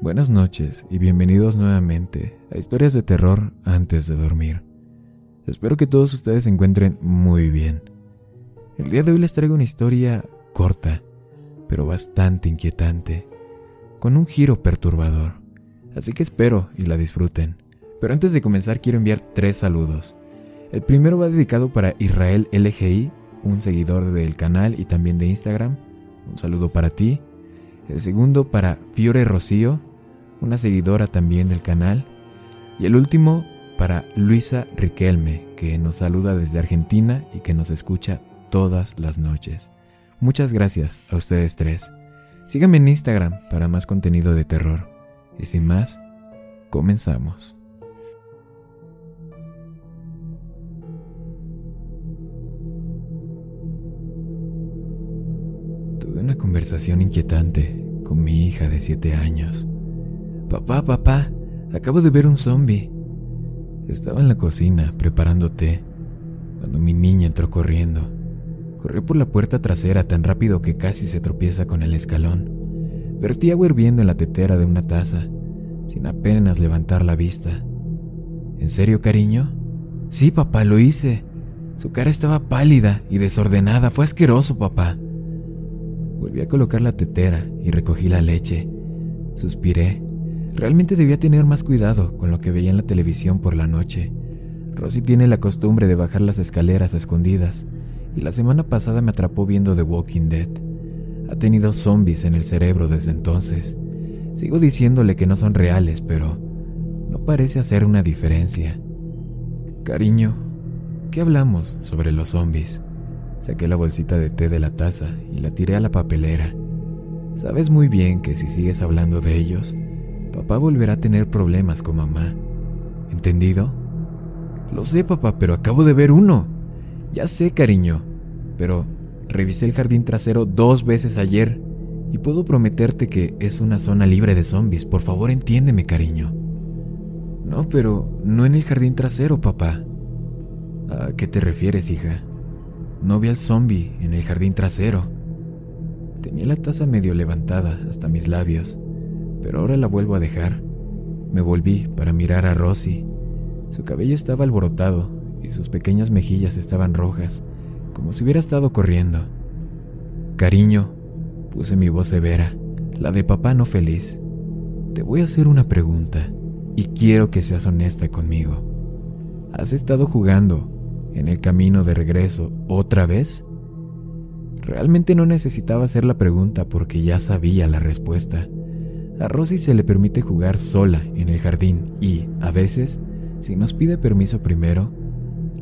Buenas noches y bienvenidos nuevamente a historias de terror antes de dormir. Espero que todos ustedes se encuentren muy bien. El día de hoy les traigo una historia corta, pero bastante inquietante, con un giro perturbador. Así que espero y la disfruten. Pero antes de comenzar quiero enviar tres saludos. El primero va dedicado para Israel LGI, un seguidor del canal y también de Instagram. Un saludo para ti. El segundo para Fiore Rocío, una seguidora también del canal. Y el último para Luisa Riquelme, que nos saluda desde Argentina y que nos escucha todas las noches. Muchas gracias a ustedes tres. Síganme en Instagram para más contenido de terror. Y sin más, comenzamos. Tuve una conversación inquietante con mi hija de 7 años. Papá, papá, acabo de ver un zombie. Estaba en la cocina preparando té cuando mi niña entró corriendo. Corrió por la puerta trasera tan rápido que casi se tropieza con el escalón. Vertí agua hirviendo en la tetera de una taza, sin apenas levantar la vista. ¿En serio, cariño? Sí, papá, lo hice. Su cara estaba pálida y desordenada. Fue asqueroso, papá. Volví a colocar la tetera y recogí la leche. Suspiré Realmente debía tener más cuidado con lo que veía en la televisión por la noche. Rosy tiene la costumbre de bajar las escaleras a escondidas, y la semana pasada me atrapó viendo The Walking Dead. Ha tenido zombies en el cerebro desde entonces. Sigo diciéndole que no son reales, pero no parece hacer una diferencia. Cariño, ¿qué hablamos sobre los zombies? Saqué la bolsita de té de la taza y la tiré a la papelera. Sabes muy bien que si sigues hablando de ellos, papá volverá a tener problemas con mamá. ¿Entendido? Lo sé, papá, pero acabo de ver uno. Ya sé, cariño, pero revisé el jardín trasero dos veces ayer y puedo prometerte que es una zona libre de zombies. Por favor, entiéndeme, cariño. No, pero no en el jardín trasero, papá. ¿A qué te refieres, hija? No vi al zombie en el jardín trasero. Tenía la taza medio levantada hasta mis labios pero ahora la vuelvo a dejar. Me volví para mirar a Rosy. Su cabello estaba alborotado y sus pequeñas mejillas estaban rojas, como si hubiera estado corriendo. Cariño, puse mi voz severa, la de papá no feliz. Te voy a hacer una pregunta y quiero que seas honesta conmigo. ¿Has estado jugando en el camino de regreso otra vez? Realmente no necesitaba hacer la pregunta porque ya sabía la respuesta. A Rosy se le permite jugar sola en el jardín y, a veces, si nos pide permiso primero,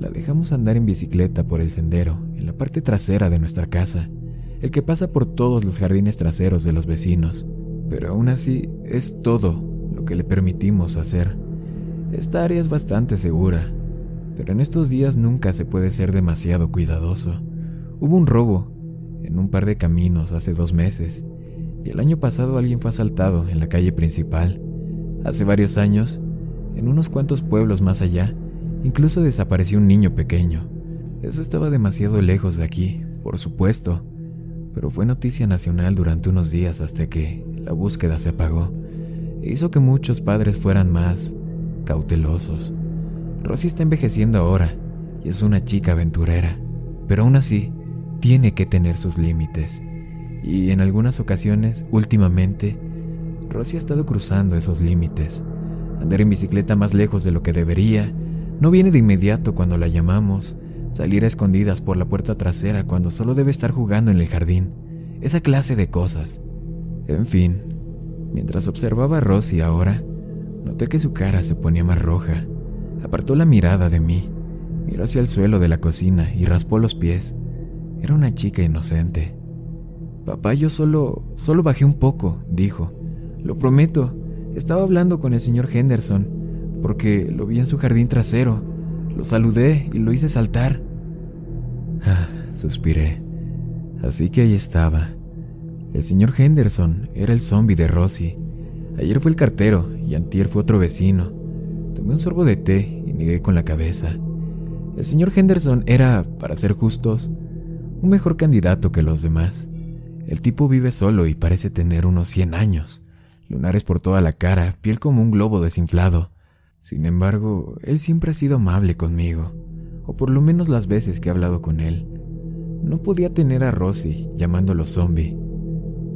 la dejamos andar en bicicleta por el sendero, en la parte trasera de nuestra casa, el que pasa por todos los jardines traseros de los vecinos. Pero aún así es todo lo que le permitimos hacer. Esta área es bastante segura, pero en estos días nunca se puede ser demasiado cuidadoso. Hubo un robo en un par de caminos hace dos meses y el año pasado alguien fue asaltado en la calle principal. Hace varios años, en unos cuantos pueblos más allá, incluso desapareció un niño pequeño. Eso estaba demasiado lejos de aquí, por supuesto, pero fue noticia nacional durante unos días hasta que la búsqueda se apagó e hizo que muchos padres fueran más cautelosos. Rosy está envejeciendo ahora y es una chica aventurera, pero aún así tiene que tener sus límites y en algunas ocasiones, últimamente, Rosy ha estado cruzando esos límites. Andar en bicicleta más lejos de lo que debería, no viene de inmediato cuando la llamamos, salir a escondidas por la puerta trasera cuando solo debe estar jugando en el jardín, esa clase de cosas. En fin, mientras observaba a Rosy ahora, noté que su cara se ponía más roja. Apartó la mirada de mí, miró hacia el suelo de la cocina y raspó los pies. Era una chica inocente. Papá, yo solo... solo bajé un poco, dijo. Lo prometo. Estaba hablando con el señor Henderson. porque lo vi en su jardín trasero. Lo saludé y lo hice saltar. Ah, suspiré. Así que ahí estaba. El señor Henderson era el zombie de Rosie. Ayer fue el cartero y antier fue otro vecino. Tomé un sorbo de té y negué con la cabeza. El señor Henderson era, para ser justos, un mejor candidato que los demás. El tipo vive solo y parece tener unos 100 años, lunares por toda la cara, piel como un globo desinflado. Sin embargo, él siempre ha sido amable conmigo, o por lo menos las veces que he hablado con él. No podía tener a Rosy llamándolo zombie.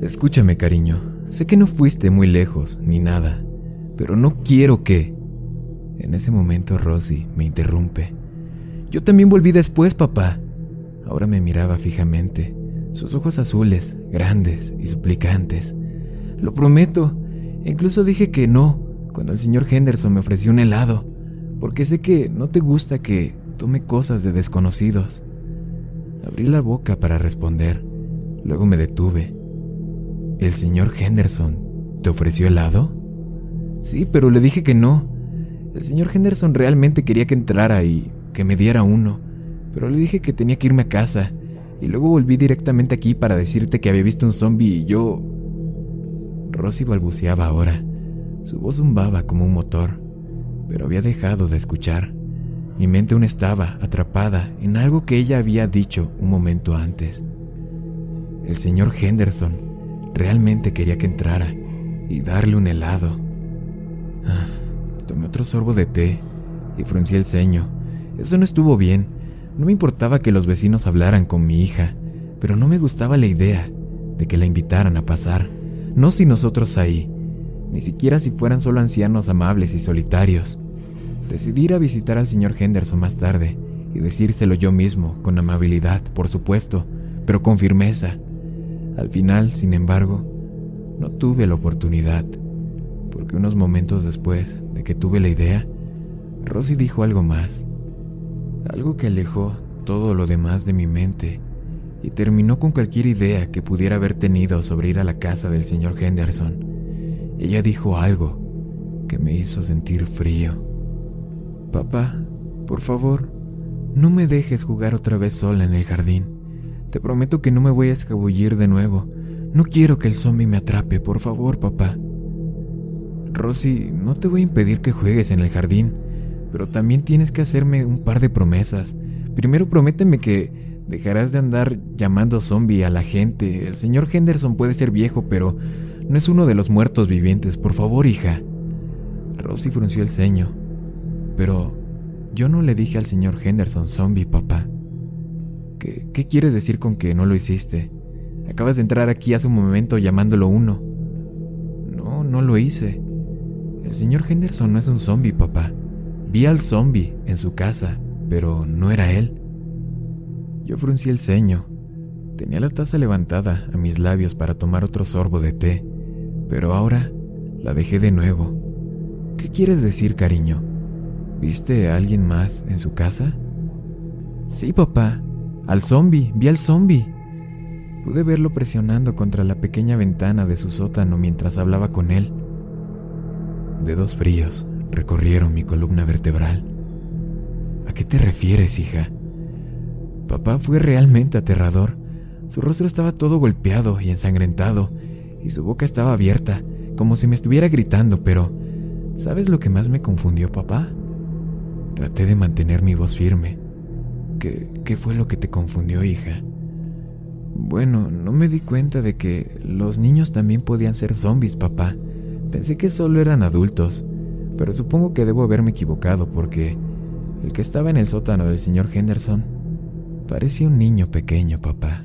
Escúchame, cariño, sé que no fuiste muy lejos, ni nada, pero no quiero que... En ese momento Rosy me interrumpe. Yo también volví después, papá. Ahora me miraba fijamente, sus ojos azules, grandes y suplicantes. Lo prometo, incluso dije que no cuando el señor Henderson me ofreció un helado, porque sé que no te gusta que tome cosas de desconocidos. Abrí la boca para responder, luego me detuve. ¿El señor Henderson te ofreció helado? Sí, pero le dije que no. El señor Henderson realmente quería que entrara y que me diera uno pero le dije que tenía que irme a casa, y luego volví directamente aquí para decirte que había visto un zombie y yo... Rosy balbuceaba ahora. Su voz zumbaba como un motor, pero había dejado de escuchar. Mi mente aún estaba atrapada en algo que ella había dicho un momento antes. El señor Henderson realmente quería que entrara y darle un helado. Ah, tomé otro sorbo de té y fruncí el ceño. Eso no estuvo bien. No me importaba que los vecinos hablaran con mi hija, pero no me gustaba la idea de que la invitaran a pasar, no si nosotros ahí, ni siquiera si fueran solo ancianos amables y solitarios. Decidí ir a visitar al señor Henderson más tarde y decírselo yo mismo, con amabilidad, por supuesto, pero con firmeza. Al final, sin embargo, no tuve la oportunidad, porque unos momentos después de que tuve la idea, Rosy dijo algo más algo que alejó todo lo demás de mi mente y terminó con cualquier idea que pudiera haber tenido sobre ir a la casa del señor Henderson. Ella dijo algo que me hizo sentir frío. Papá, por favor, no me dejes jugar otra vez sola en el jardín. Te prometo que no me voy a escabullir de nuevo. No quiero que el zombie me atrape, por favor, papá. Rosy, no te voy a impedir que juegues en el jardín pero también tienes que hacerme un par de promesas. Primero prométeme que dejarás de andar llamando zombie a la gente. El señor Henderson puede ser viejo, pero no es uno de los muertos vivientes. Por favor, hija. Rosy frunció el ceño. Pero yo no le dije al señor Henderson zombie, papá. ¿Qué, ¿Qué quieres decir con que no lo hiciste? Acabas de entrar aquí hace un momento llamándolo uno. No, no lo hice. El señor Henderson no es un zombie, papá. Vi al zombie en su casa, pero no era él. Yo fruncí el ceño. Tenía la taza levantada a mis labios para tomar otro sorbo de té, pero ahora la dejé de nuevo. ¿Qué quieres decir, cariño? ¿Viste a alguien más en su casa? Sí, papá. Al zombie, vi al zombie. Pude verlo presionando contra la pequeña ventana de su sótano mientras hablaba con él. Dedos fríos recorrieron mi columna vertebral. ¿A qué te refieres, hija? Papá fue realmente aterrador. Su rostro estaba todo golpeado y ensangrentado, y su boca estaba abierta, como si me estuviera gritando, pero ¿sabes lo que más me confundió, papá? Traté de mantener mi voz firme. ¿Qué, qué fue lo que te confundió, hija? Bueno, no me di cuenta de que los niños también podían ser zombies, papá. Pensé que solo eran adultos pero supongo que debo haberme equivocado porque el que estaba en el sótano del señor Henderson parecía un niño pequeño, papá.